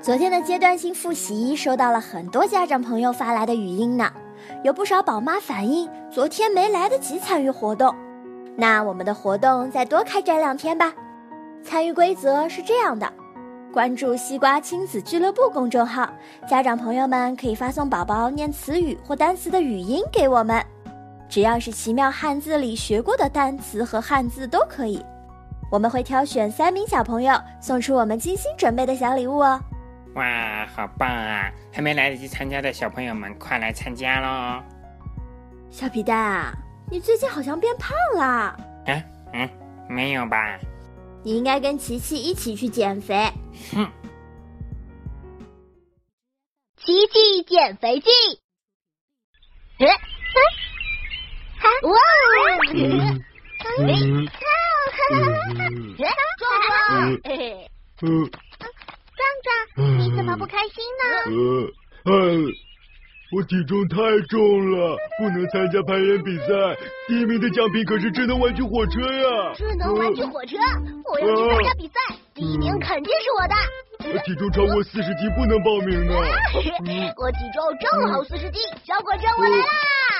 昨天的阶段性复习收到了很多家长朋友发来的语音呢，有不少宝妈反映昨天没来得及参与活动。那我们的活动再多开展两天吧。参与规则是这样的：关注“西瓜亲子俱乐部”公众号，家长朋友们可以发送宝宝念词语或单词的语音给我们，只要是奇妙汉字里学过的单词和汉字都可以。我们会挑选三名小朋友送出我们精心准备的小礼物哦。哇，好棒啊！还没来得及参加的小朋友们，快来参加喽！小皮蛋啊，你最近好像变胖了？嗯嗯，没有吧？你应该跟琪琪一起去减肥。哼，奇迹减肥记。哇！嗯。壮壮，嗯壮壮，你怎么不开心呢？呃，哎，我体重太重了，不能参加攀岩比赛。第一名的奖品可是智能玩具火车呀！智能玩具火车，我要去参加比赛，第一名肯定是我的。我体重超过四十斤不能报名呢。我体重正好四十斤，小火车我来啦！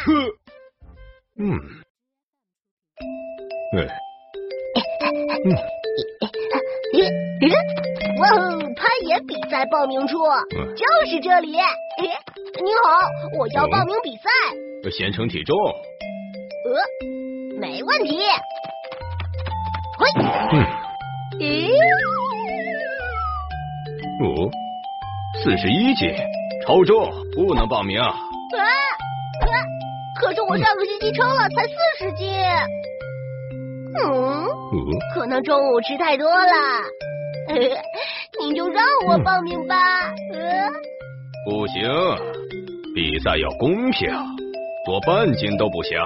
哼，嗯，哎，哇哦，攀岩比赛报名处嗯就是这里。你好，我要报名比赛。先称体重。呃，没问题。嘿，嗯，咦，哦，四十一斤，超重，不能报名。啊，啊可是我上个星期称了，才四十斤。嗯，哦，可能中午吃太多了。呃您就让我报名吧。嗯，不行，比赛要公平，多半斤都不行。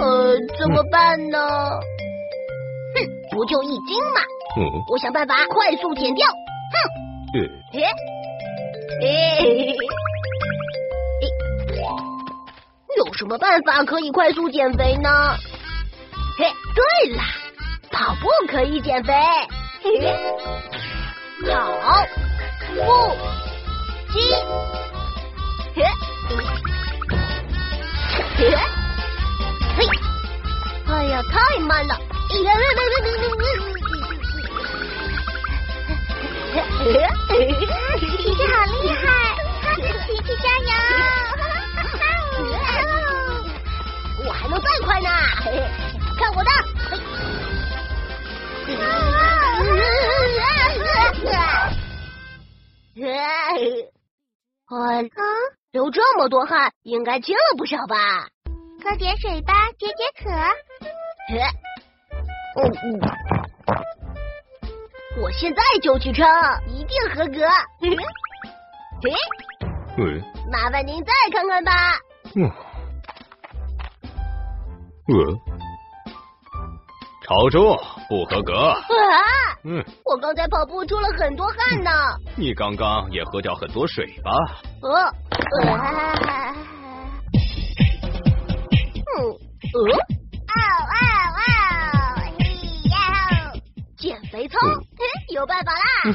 呃，怎么办呢？哼，不就一斤吗？嗯，我想办法快速减掉。哼，诶，诶，有什么办法可以快速减肥呢？嘿，对了，跑步可以减肥。嘿嘿，跑步机，嘿，嘿，嘿，哎呀，太慢了！哎，流这么多汗，应该轻了不少吧？喝点水吧，解解渴。哦嗯，我现在就去称，一定合格。嘿，嗯，麻烦您再看看吧。嗯，呃，超重，不合格。啊！嗯，我刚才跑步出了很多汗呢。你刚刚也喝掉很多水吧？呃，呃，嗯，呃，嗷嗷嗷，嘿呀！减肥操，嗯，有办法啦！啊，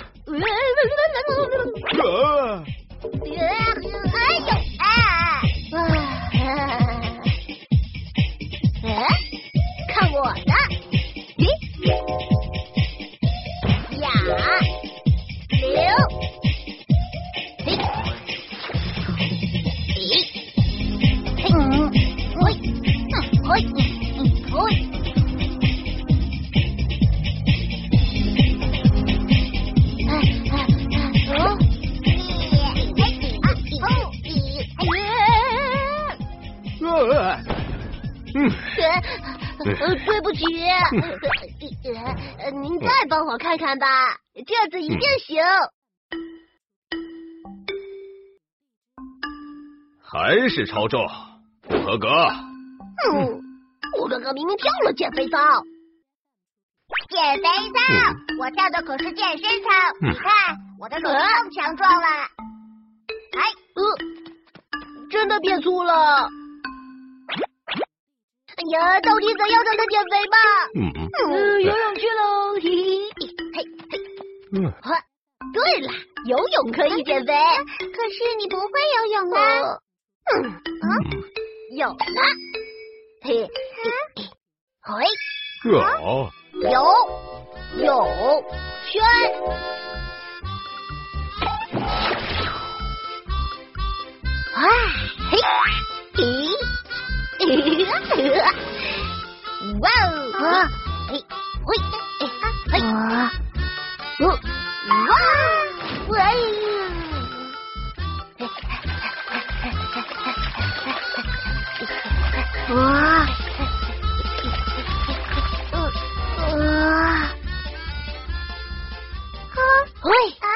嗯，呃，对不起，呃，您再帮我看看吧，这次一定行。还是超重，不合格。嗯，我刚刚明明跳了减肥操。减肥操，我跳的可是健身操，嗯你看我的手更强壮了。哎，呃，真的变粗了。哎呀，到底怎样才能减肥吧？嗯。嗯，游泳去喽，嘿嘿嘿。嘿。嗯，啊对了，游泳可以减肥。可是你不会游泳啊！嗯嗯，有了，嘿，嘿，哦，游泳圈。啊，嘿，嘿，哇哦，啊，嘿，喂，嘿，嘿，啊，哦，哇，喂，哇，啊，喂，啊，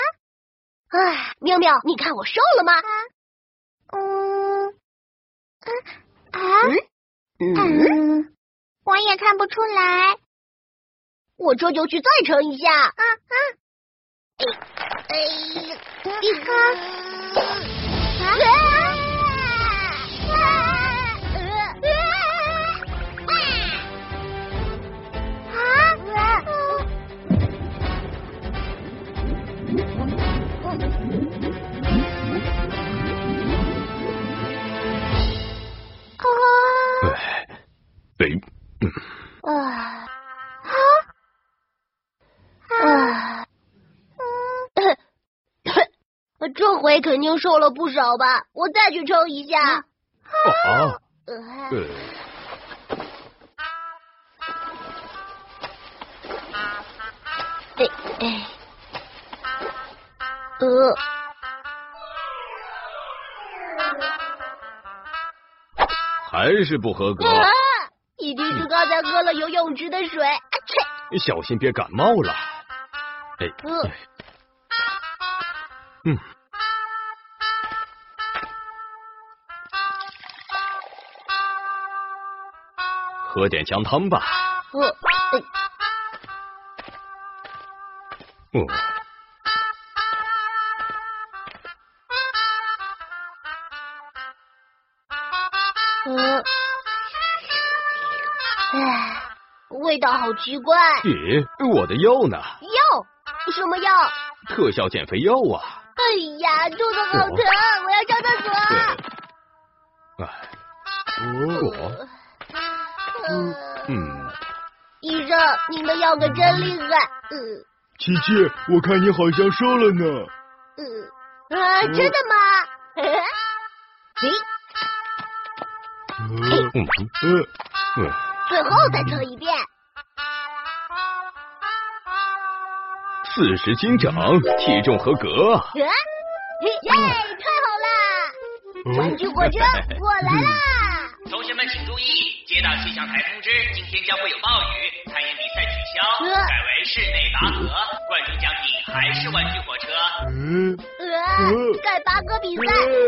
啊，妙妙，你看我瘦了吗？嗯，啊？嗯，嗯，我也看不出来。我这就去再称一下。啊？啊？哎，哎，啊啊啊！这回肯定瘦了不少吧？我再去称一下。啊，呃呃，哎哎，呃，还是不合格，啊！一定是刚才喝了游泳池的水。啊切！小心别感冒了。哎，呃哎嗯，喝点姜汤吧。呃，哎哦，呃，唉，味道好奇怪。咦，我的药呢？药？什么药？特效减肥药啊！哎呀，肚子好疼，我要上厕所。对，哎，哦，呃嗯，医生，您的药可真厉害。呃琪琪，我看你好像瘦了呢。呃，啊，真的吗？诶，嗯嗯嗯嗯，最后再测一遍。四十斤整，体重合格。啊，耶，太好了！玩具火车，我来啦！同学们请注意，接到气象台通知，今天将会有暴雨，攀岩比赛取消，呃改为室内拔河，冠军奖品还是玩具火车。嗯，呃，改拔河比赛，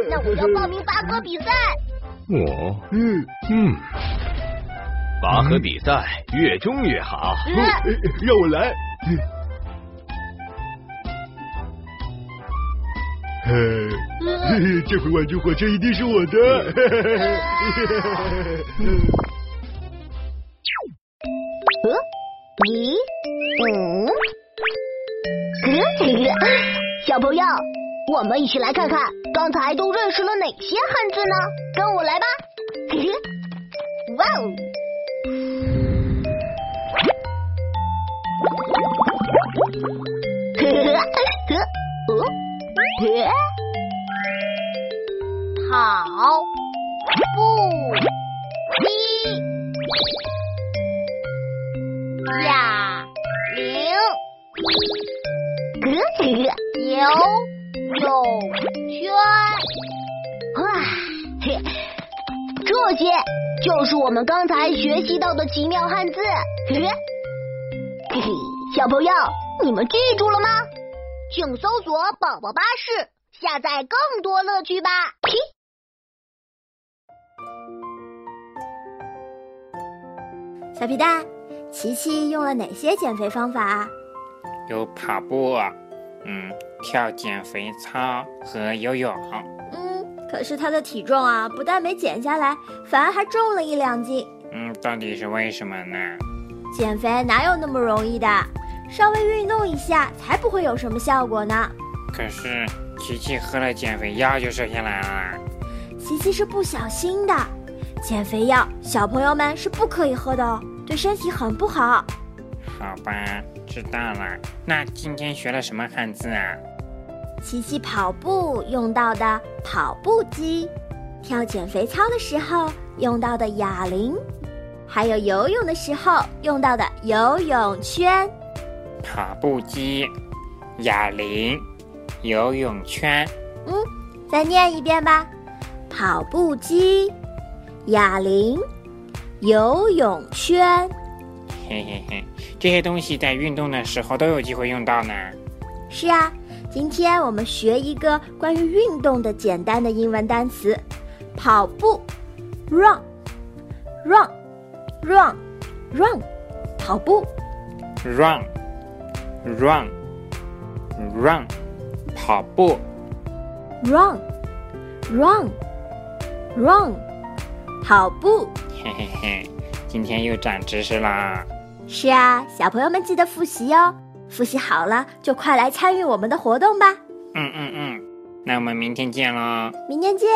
那我要报名拔河比赛。我，嗯嗯，拔河比赛越重越好。呃，让我来。嘿，呃这回玩具火车一定是我的。一，五，小朋友，我们一起来看看刚才都认识了哪些汉字呢？跟我来吧！哇哦！跑步机。哑铃、游泳圈，哇，嘿，这些就是我们刚才学习到的奇妙汉字。嘿嘿，小朋友，你们记住了吗？请搜索“宝宝巴士”，下载更多乐趣吧。嘿。小皮蛋，琪琪用了哪些减肥方法啊？有跑步，嗯，跳减肥操和游泳。嗯，可是他的体重啊，不但没减下来，反而还重了一两斤。嗯，到底是为什么呢？减肥哪有那么容易的？稍微运动一下才不会有什么效果呢。可是琪琪喝了减肥药就瘦下来了。琪琪是不小心的，减肥药小朋友们是不可以喝的哦，对身体很不好。好吧，知道了。那今天学了什么汉字啊？琪琪跑步用到的跑步机，跳减肥操的时候用到的哑铃，还有游泳的时候用到的游泳圈。跑步机、哑铃、游泳圈。嗯，再念一遍吧。跑步机、哑铃、游泳圈。嘿嘿嘿，这些东西在运动的时候都有机会用到呢。是啊，今天我们学一个关于运动的简单的英文单词：跑步，run，run，run，run，跑步，run，run，run，跑步，run，run，run，跑步。嘿嘿嘿，今天又长知识啦！是啊，小朋友们记得复习哦。复习好了，就快来参与我们的活动吧。嗯嗯嗯，那我们明天见喽！明天见。